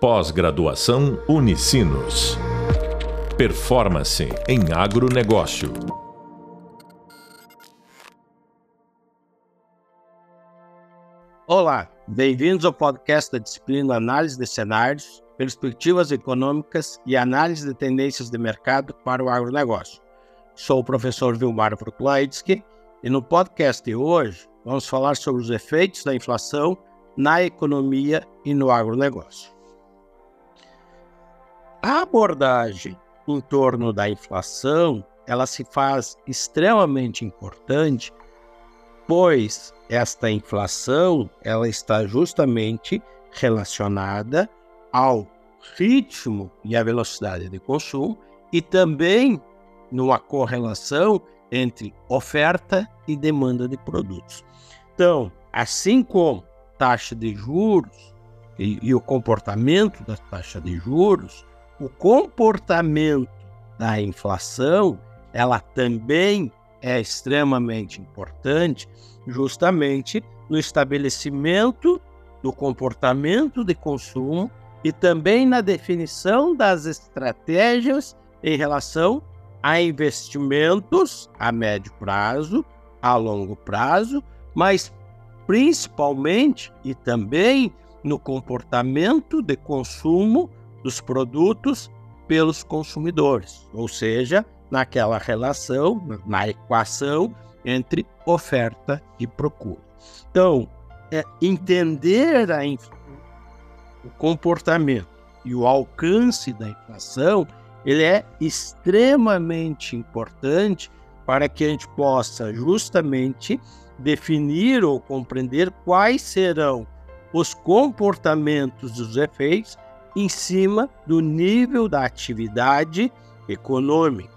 Pós-graduação Unicinos. Performance em agronegócio. Olá, bem-vindos ao podcast da disciplina Análise de Cenários, Perspectivas Econômicas e Análise de Tendências de Mercado para o Agronegócio. Sou o professor Vilmar Vruklaitsky e no podcast de hoje vamos falar sobre os efeitos da inflação na economia e no agronegócio. A abordagem em torno da inflação, ela se faz extremamente importante, pois esta inflação, ela está justamente relacionada ao ritmo e à velocidade de consumo e também numa correlação entre oferta e demanda de produtos. Então, assim como taxa de juros e, e o comportamento da taxa de juros, o comportamento da inflação, ela também é extremamente importante, justamente no estabelecimento do comportamento de consumo e também na definição das estratégias em relação a investimentos a médio prazo, a longo prazo, mas principalmente e também no comportamento de consumo dos produtos pelos consumidores, ou seja, naquela relação, na equação entre oferta e procura. Então, é, entender a, o comportamento e o alcance da inflação, ele é extremamente importante para que a gente possa justamente definir ou compreender quais serão os comportamentos dos efeitos em cima do nível da atividade econômica.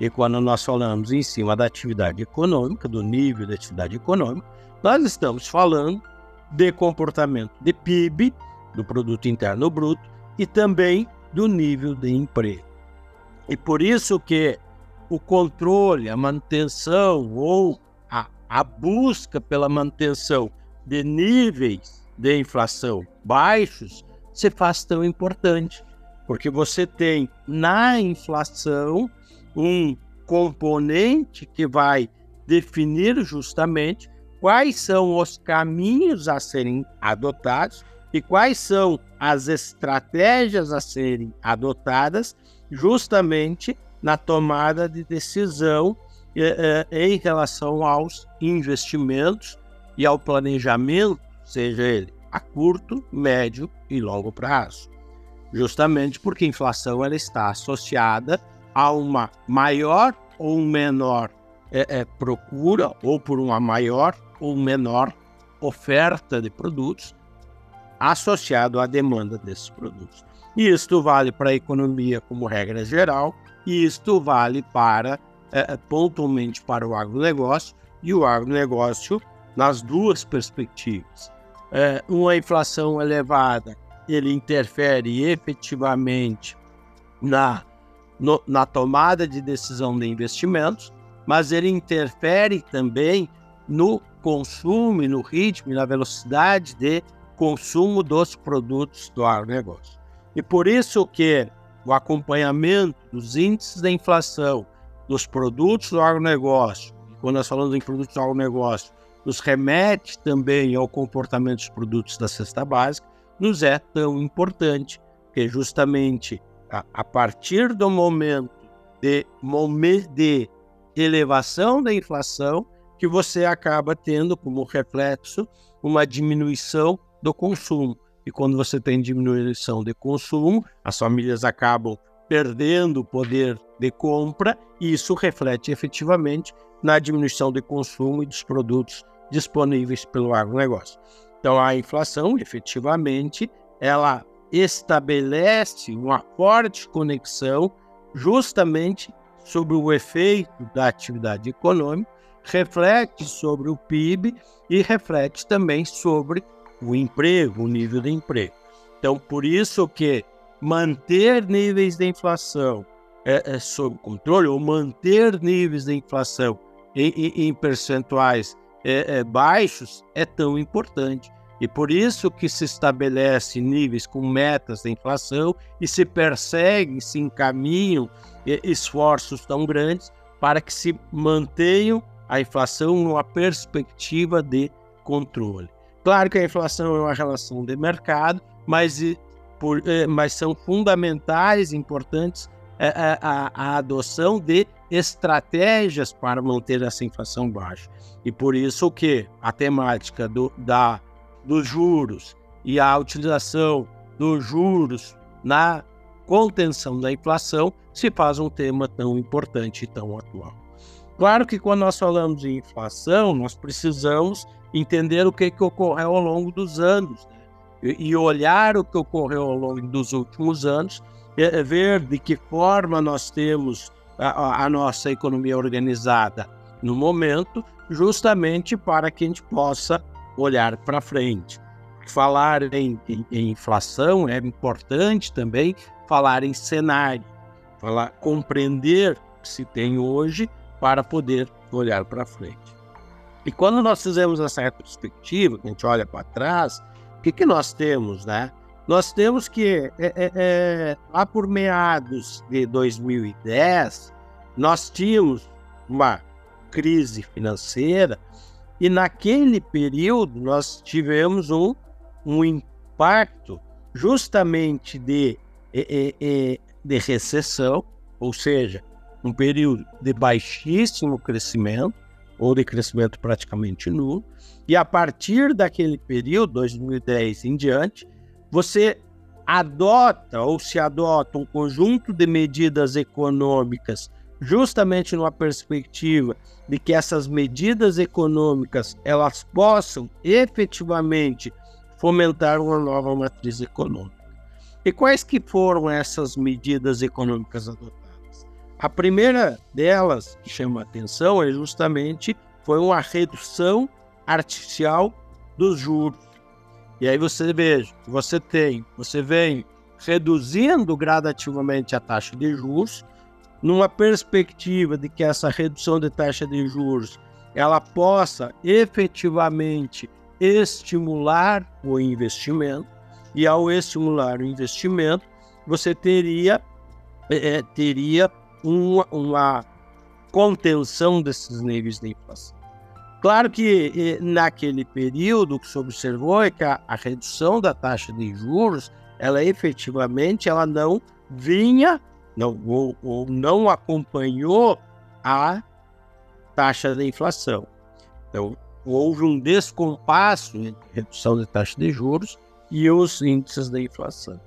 E quando nós falamos em cima da atividade econômica, do nível da atividade econômica, nós estamos falando de comportamento de PIB, do produto interno bruto, e também do nível de emprego. E por isso que o controle, a manutenção ou a, a busca pela manutenção de níveis de inflação baixos se faz tão importante, porque você tem na inflação um componente que vai definir justamente quais são os caminhos a serem adotados e quais são as estratégias a serem adotadas justamente na tomada de decisão eh, eh, em relação aos investimentos e ao planejamento, seja ele a curto, médio e longo prazo. Justamente porque a inflação ela está associada a uma maior ou menor é, é, procura, ou por uma maior ou menor oferta de produtos associado à demanda desses produtos. E isto vale para a economia como regra geral, e isto vale para é, é pontualmente para o agronegócio e o agronegócio nas duas perspectivas é, uma inflação elevada, ele interfere efetivamente na, no, na tomada de decisão de investimentos, mas ele interfere também no consumo, no ritmo na velocidade de consumo dos produtos do agronegócio. E por isso que o acompanhamento dos índices da inflação dos produtos do agronegócio, quando nós falamos em produtos do agronegócio, nos remete também ao comportamento dos produtos da cesta básica, nos é tão importante, que justamente a, a partir do momento de, de elevação da inflação, que você acaba tendo como reflexo uma diminuição do consumo. E quando você tem diminuição de consumo, as famílias acabam perdendo o poder de compra e isso reflete efetivamente na diminuição de consumo e dos produtos disponíveis pelo agronegócio. Então, a inflação, efetivamente, ela estabelece uma forte conexão justamente sobre o efeito da atividade econômica, reflete sobre o PIB e reflete também sobre o emprego, o nível de emprego. Então, por isso que manter níveis de inflação é, é sob controle, ou manter níveis de inflação em, em, em percentuais é, é, baixos é tão importante. E por isso que se estabelece níveis com metas da inflação e se persegue, se encaminham esforços tão grandes para que se mantenham a inflação numa perspectiva de controle. Claro que a inflação é uma relação de mercado, mas, por, eh, mas são fundamentais, importantes a, é, é, a, a adoção de estratégias para manter essa inflação baixa. E por isso que a temática do, da, dos juros e a utilização dos juros na contenção da inflação se faz um tema tão importante e tão atual. Claro que quando nós falamos em inflação, nós precisamos entender o que, que ocorreu ao longo dos anos né? e olhar o que ocorreu ao longo dos últimos anos, ver de que forma nós temos a, a nossa economia organizada no momento, justamente para que a gente possa olhar para frente. Falar em, em, em, inflação é importante também falar em cenário, falar, compreender o que se tem hoje para poder olhar para frente. E quando nós fizemos essa retrospectiva, que a gente olha para trás, o que, que nós temos, né? Nós temos que, é, é, é, lá por meados de 2010, nós tínhamos uma crise financeira e naquele período nós tivemos um, um impacto justamente de, de recessão, ou seja, um período de baixíssimo crescimento, ou de crescimento praticamente nulo. E a partir daquele período, 2010 em diante, você adota ou se adota um conjunto de medidas econômicas justamente numa perspectiva de que essas medidas econômicas elas possam efetivamente fomentar uma nova matriz econômica. E quais que foram essas medidas econômicas adotadas? A primeira delas que chama a atenção é justamente foi uma redução artificial dos juros. E aí você veja, você tem, você vem reduzindo gradativamente a taxa de juros, numa perspectiva de que essa redução de taxa de juros ela possa efetivamente estimular o investimento e ao estimular o investimento você teria é, teria uma, uma contenção desses níveis de inflação. Claro que naquele período que se observou é que a, a, redução da taxa de juros, ela efetivamente ela não vinha não, ou, ou não acompanhou a taxa de inflação. Então, houve um descompasso entre redução da taxa de juros e os índices da inflação.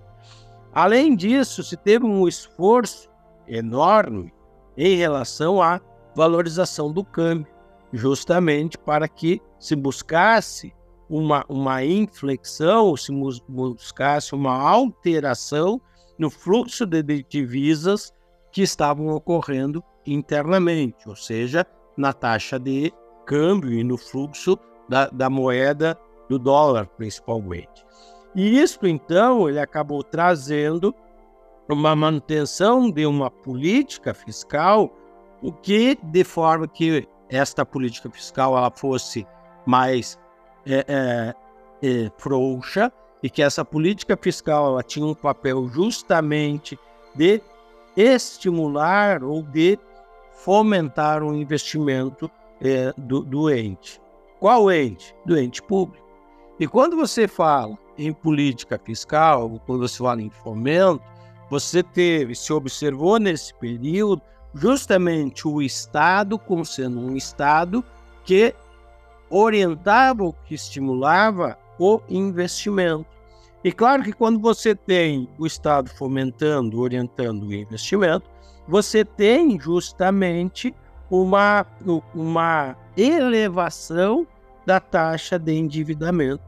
Além disso, se teve um esforço enorme em relação à valorização do câmbio, justamente para que se buscasse uma, uma inflexão, se buscasse uma alteração no fluxo de divisas que estavam ocorrendo internamente, ou seja, na taxa de câmbio e no fluxo da, da moeda do dólar, principalmente. E isso, então, ele acabou trazendo uma manutenção de uma política fiscal, o que de forma que esta política fiscal ela fosse mais é, é, é, frouxa e que essa política fiscal ela tinha um papel justamente de estimular ou de fomentar o um investimento é, do, do ente. Qual ente? Do ente público. E quando você fala em política fiscal, quando você fala em fomento, você teve, se observou nesse período, justamente o Estado como sendo um Estado que orientava, que estimulava o investimento. E claro que quando você tem o Estado fomentando, orientando o investimento, você tem justamente uma, uma elevação da taxa de endividamento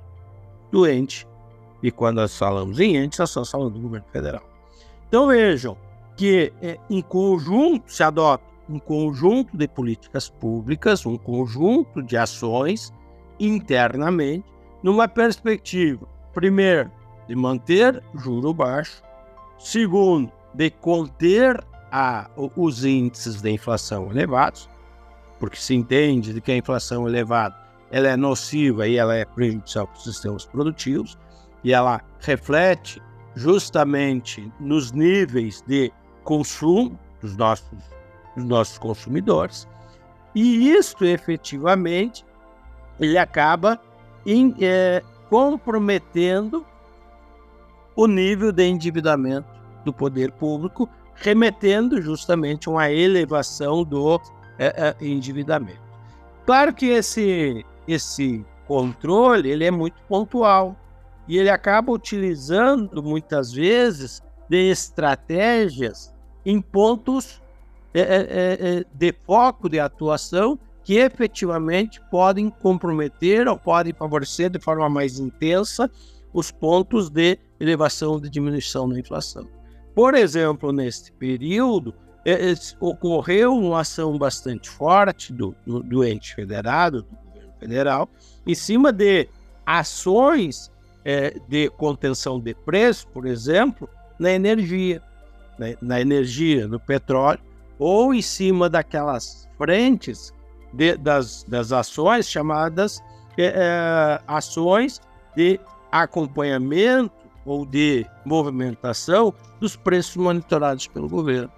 do ente. E quando nós falamos em ente, nós estamos falando do governo federal. Então vejam que é, em conjunto se adota um conjunto de políticas públicas, um conjunto de ações internamente, numa perspectiva, primeiro, de manter juro baixo, segundo, de conter a, os índices de inflação elevados, porque se entende de que a inflação elevada ela é nociva e ela é prejudicial para os sistemas produtivos, e ela reflete justamente nos níveis de consumo dos nossos, dos nossos consumidores, e isto efetivamente ele acaba em, é, comprometendo o nível de endividamento do poder público, remetendo justamente a uma elevação do é, é, endividamento. Claro que esse, esse controle ele é muito pontual e ele acaba utilizando muitas vezes de estratégias em pontos é, é, é, é de foco de atuação que efetivamente podem comprometer ou podem favorecer de forma mais intensa os pontos de elevação de diminuição da inflação. Por exemplo, neste período, é, ocorreu uma ação bastante forte do, do ente federado, do governo federal, em cima de ações é, de contenção de preço, por exemplo, na energia, né, na energia, no petróleo, ou em cima daquelas frentes de, das, das ações chamadas é, é, ações de acompanhamento ou de movimentação dos preços monitorados pelo governo.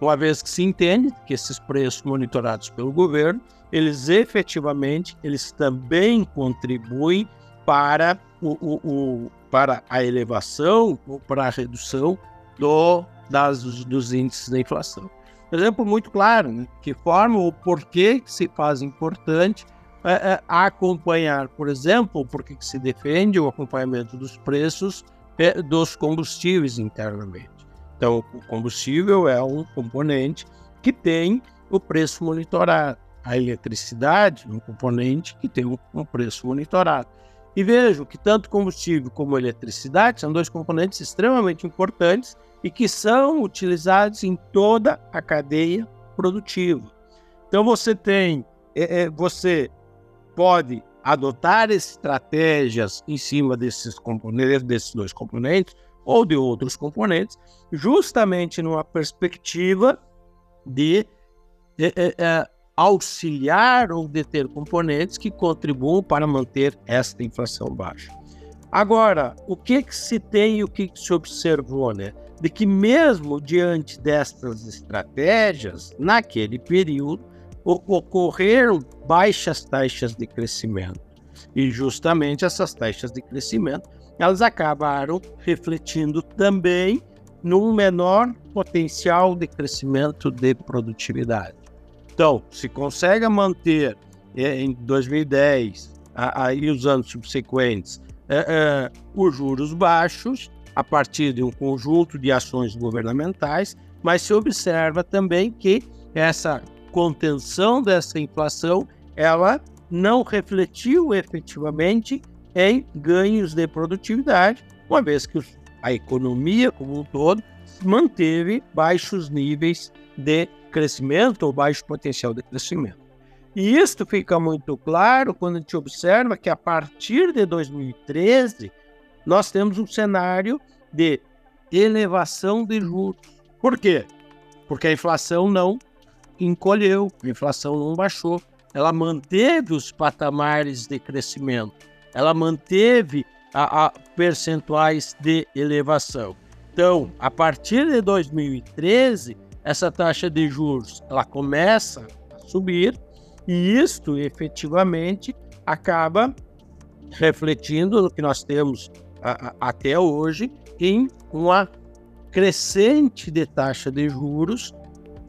Uma vez que se entende que esses preços monitorados pelo governo, eles efetivamente, eles também contribuem para, o, o, o para a elevação ou para a redução do, das, dos índices da inflação exemplo muito claro, né, que forma o porquê que se faz importante é, é, acompanhar, por exemplo, porque que se defende o acompanhamento dos preços é, dos combustíveis internamente. Então, o combustível é um componente que tem o preço monitorado. A eletricidade é um componente que tem um preço monitorado. E vejo que tanto combustível como eletricidade são dois componentes extremamente importantes e que são utilizados em toda a cadeia produtiva. Então você tem, é, é, você pode adotar estratégias em cima desses componentes, desses dois componentes ou de outros componentes, justamente numa perspectiva de é, é, auxiliar ou de ter componentes que contribuam para manter esta inflação baixa. Agora, o que, que se tem e o que, que se observou, né? De que, mesmo diante destas estratégias, naquele período, ocorreram baixas taxas de crescimento. E justamente essas taxas de crescimento, elas acabaram refletindo também num menor potencial de crescimento de produtividade. Então, se consegue manter é, em 2010 aí os anos subsequentes é, é, os juros baixos, a partir de um conjunto de ações governamentais, mas se observa também que essa contenção dessa inflação, ela não refletiu efetivamente em ganhos de produtividade, uma vez que a economia como um todo manteve baixos níveis de crescimento ou baixo potencial de crescimento. E isto fica muito claro quando a gente observa que a partir de 2013 nós temos um cenário de elevação de juros. Por quê? Porque a inflação não encolheu, a inflação não baixou. Ela manteve os patamares de crescimento, ela manteve a, a percentuais de elevação. Então, a partir de 2013, essa taxa de juros ela começa a subir e isto efetivamente acaba refletindo no que nós temos a, até hoje em uma crescente de taxa de juros,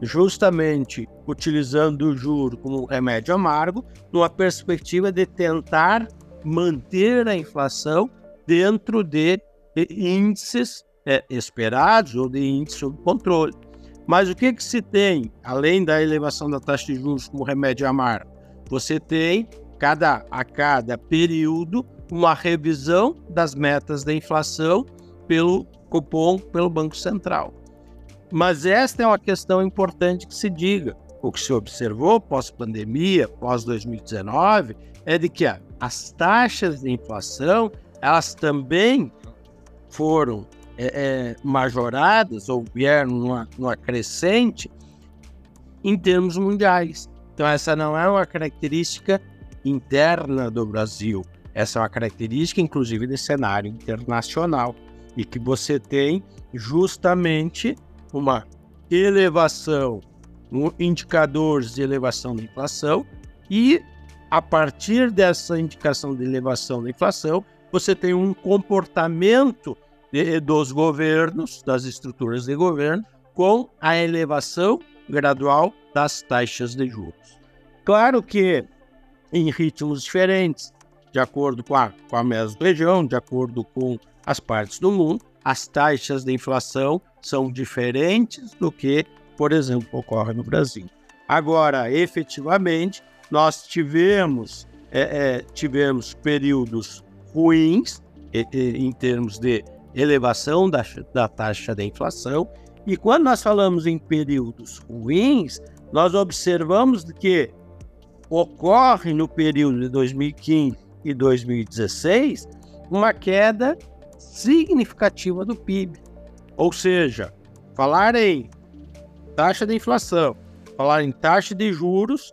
justamente utilizando o juro como remédio amargo, numa perspectiva de tentar manter a inflação dentro de índices é, esperados ou de índices sob controle. Mas o que, que se tem, além da elevação da taxa de juros como remédio amargo? Você tem, cada, a cada período, uma revisão das metas da inflação pelo cupom pelo Banco Central. Mas esta é uma questão importante que se diga. O que se observou pós-pandemia, pós-2019, é de que as taxas de inflação elas também foram é, é, majoradas ou vieram numa, numa crescente em termos mundiais. Então essa não é uma característica interna do Brasil. Essa é uma característica, inclusive, do cenário internacional e que você tem justamente uma elevação, um indicadores de elevação da inflação e a partir dessa indicação de elevação da inflação, você tem um comportamento de, dos governos, das estruturas de governo, com a elevação gradual das taxas de juros. Claro que em ritmos diferentes, de acordo com a, com a mesma região, de acordo com as partes do mundo, as taxas de inflação são diferentes do que, por exemplo, ocorre no Brasil. Agora, efetivamente, nós tivemos, é, é, tivemos períodos ruins em termos de elevação da, da taxa da inflação, e quando nós falamos em períodos ruins, nós observamos que ocorre no período de 2015 e 2016 uma queda significativa do PIB. Ou seja, falar em taxa de inflação, falar em taxa de juros,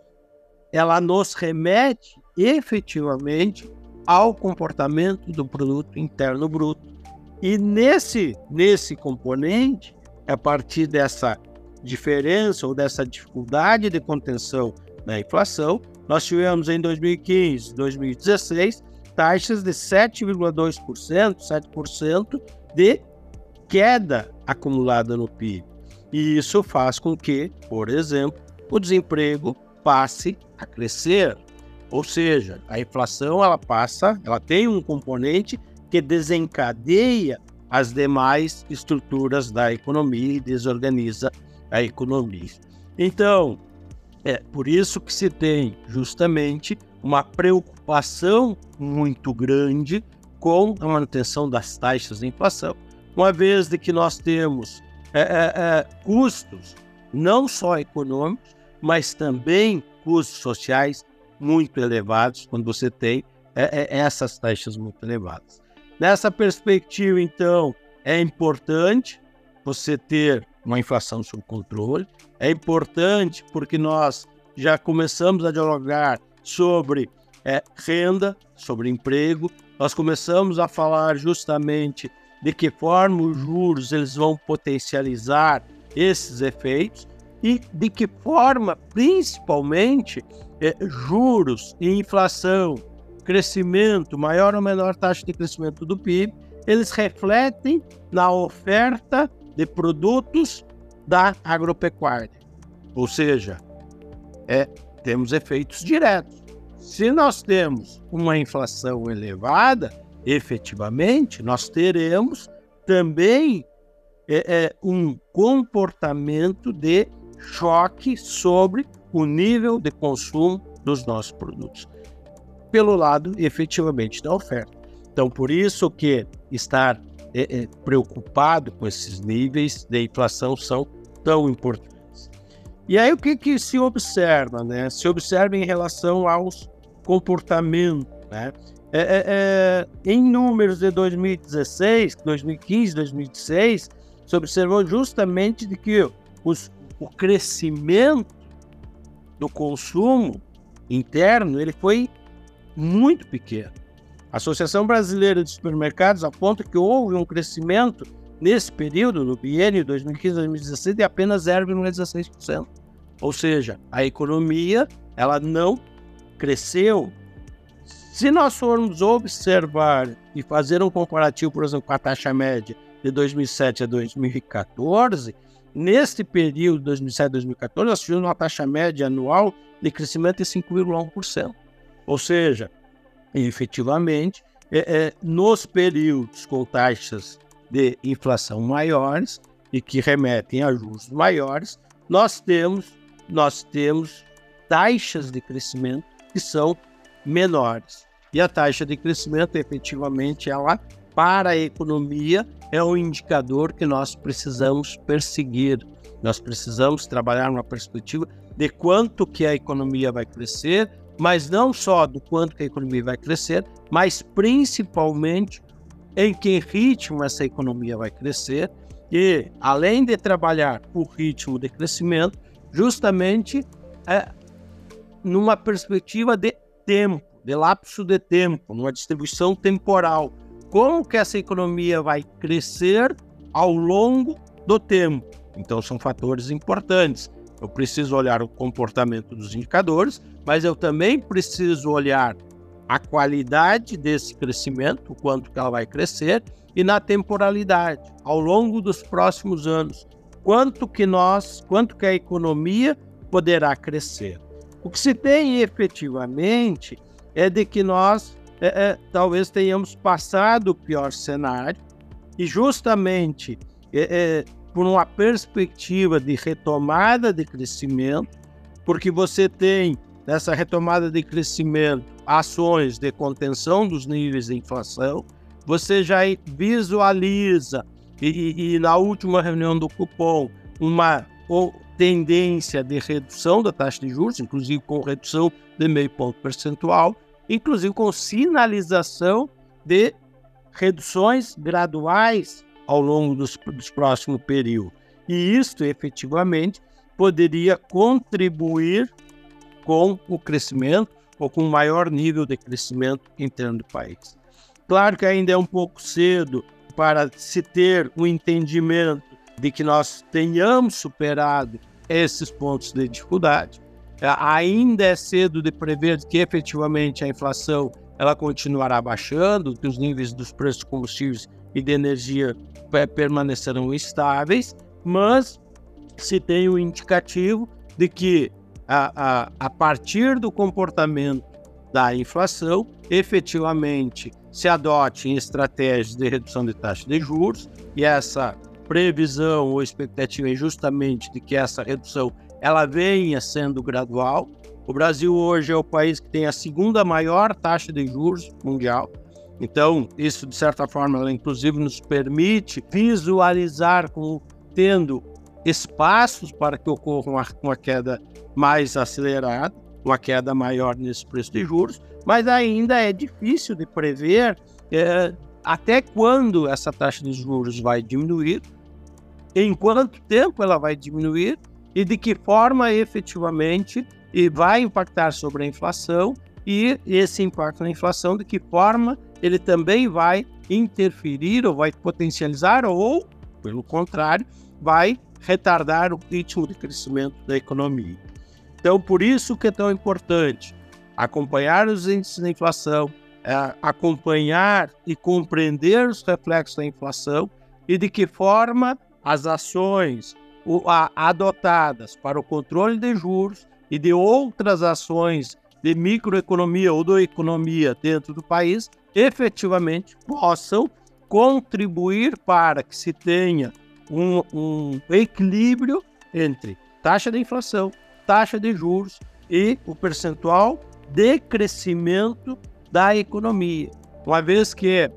ela nos remete efetivamente ao comportamento do produto interno bruto. E nesse nesse componente, a partir dessa diferença ou dessa dificuldade de contenção da inflação, nós tivemos em 2015, 2016 taxas de 7,2%, 7% de queda acumulada no PIB. E isso faz com que, por exemplo, o desemprego passe a crescer. Ou seja, a inflação ela passa, ela tem um componente que desencadeia as demais estruturas da economia e desorganiza a economia. Então, é por isso que se tem justamente uma preocupação muito grande com a manutenção das taxas de inflação, uma vez de que nós temos é, é, é, custos não só econômicos, mas também custos sociais muito elevados quando você tem é, é, essas taxas muito elevadas. Nessa perspectiva, então, é importante você ter uma inflação sob controle. É importante porque nós já começamos a dialogar sobre é, renda, sobre emprego. Nós começamos a falar justamente de que forma os juros eles vão potencializar esses efeitos e de que forma, principalmente, é, juros e inflação, crescimento, maior ou menor taxa de crescimento do PIB, eles refletem na oferta de produtos da agropecuária. Ou seja, é, temos efeitos diretos. Se nós temos uma inflação elevada, efetivamente, nós teremos também é, é, um comportamento de choque sobre o nível de consumo dos nossos produtos, pelo lado efetivamente da oferta. Então, por isso que estar é, é, preocupado com esses níveis de inflação são tão importantes. E aí o que, que se observa? Né? Se observa em relação aos comportamentos. Né? É, é, é em números de 2016, 2015, 2016, se observou justamente de que os, o crescimento do consumo interno ele foi muito pequeno. A Associação Brasileira de Supermercados aponta que houve um crescimento nesse período, no biênio 2015-2016, de apenas 0,16%. Ou seja, a economia ela não cresceu. Se nós formos observar e fazer um comparativo, por exemplo, com a taxa média de 2007 a 2014, neste período 2007 a 2014, nós tivemos uma taxa média anual de crescimento de 5,1%. Ou seja, efetivamente, é, é, nos períodos com taxas de inflação maiores e que remetem a juros maiores, nós temos, nós temos taxas de crescimento que são menores. E a taxa de crescimento, efetivamente, ela para a economia é um indicador que nós precisamos perseguir. Nós precisamos trabalhar uma perspectiva de quanto que a economia vai crescer mas não só do quanto a economia vai crescer, mas principalmente em que ritmo essa economia vai crescer e, além de trabalhar o ritmo de crescimento, justamente é, numa perspectiva de tempo, de lapso de tempo, numa distribuição temporal. Como que essa economia vai crescer ao longo do tempo? Então são fatores importantes. Eu preciso olhar o comportamento dos indicadores, mas eu também preciso olhar a qualidade desse crescimento, o quanto que ela vai crescer, e na temporalidade, ao longo dos próximos anos, quanto que nós, quanto que a economia poderá crescer. O que se tem efetivamente é de que nós é, é, talvez tenhamos passado o pior cenário e justamente é, é por uma perspectiva de retomada de crescimento, porque você tem nessa retomada de crescimento ações de contenção dos níveis de inflação, você já visualiza, e, e na última reunião do cupom, uma tendência de redução da taxa de juros, inclusive com redução de meio ponto percentual, inclusive com sinalização de reduções graduais ao longo dos, dos próximos períodos. E isto, efetivamente, poderia contribuir com o crescimento ou com um maior nível de crescimento interno do país. Claro que ainda é um pouco cedo para se ter um entendimento de que nós tenhamos superado esses pontos de dificuldade. É, ainda é cedo de prever que efetivamente a inflação ela continuará baixando, que os níveis dos preços de combustíveis e de energia permanecerão estáveis, mas se tem um indicativo de que a, a, a partir do comportamento da inflação, efetivamente se adote estratégias de redução de taxa de juros, e essa previsão ou expectativa é justamente de que essa redução ela venha sendo gradual. O Brasil hoje é o país que tem a segunda maior taxa de juros mundial, então, isso, de certa forma, inclusive nos permite visualizar como tendo espaços para que ocorra uma, uma queda mais acelerada, uma queda maior nesse preço de juros, mas ainda é difícil de prever é, até quando essa taxa de juros vai diminuir, em quanto tempo ela vai diminuir e de que forma efetivamente e vai impactar sobre a inflação e esse impacto na inflação, de que forma ele também vai interferir ou vai potencializar ou, pelo contrário, vai retardar o ritmo de crescimento da economia. Então, por isso que é tão importante acompanhar os índices da inflação, é, acompanhar e compreender os reflexos da inflação e de que forma as ações adotadas para o controle de juros e de outras ações de microeconomia ou da economia dentro do país efetivamente possam contribuir para que se tenha um, um equilíbrio entre taxa de inflação, taxa de juros e o percentual de crescimento da economia. Uma vez que é,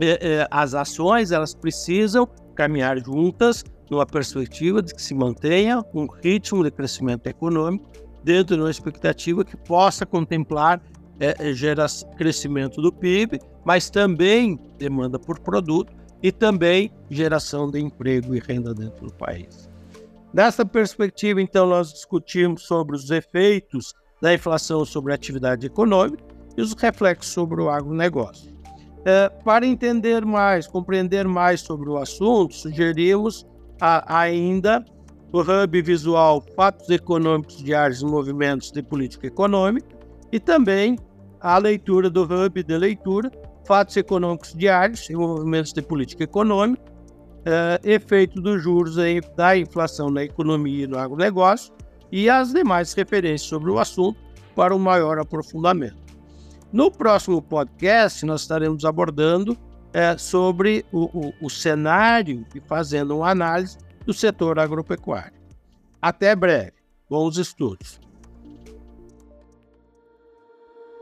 é, as ações elas precisam caminhar juntas numa perspectiva de que se mantenha um ritmo de crescimento econômico dentro de uma expectativa que possa contemplar é, é, gera crescimento do PIB, mas também demanda por produto e também geração de emprego e renda dentro do país. Nessa perspectiva, então, nós discutimos sobre os efeitos da inflação sobre a atividade econômica e os reflexos sobre o agronegócio. É, para entender mais, compreender mais sobre o assunto, sugerimos a, ainda o Hub Visual Fatos Econômicos Diários e Movimentos de Política Econômica e também a leitura do Hub de Leitura, Fatos Econômicos Diários e Movimentos de Política Econômica, é, efeito dos juros da inflação na economia e no agronegócio e as demais referências sobre o assunto para um maior aprofundamento. No próximo podcast, nós estaremos abordando é, sobre o, o, o cenário e fazendo uma análise do setor agropecuário. Até breve. Bons estudos.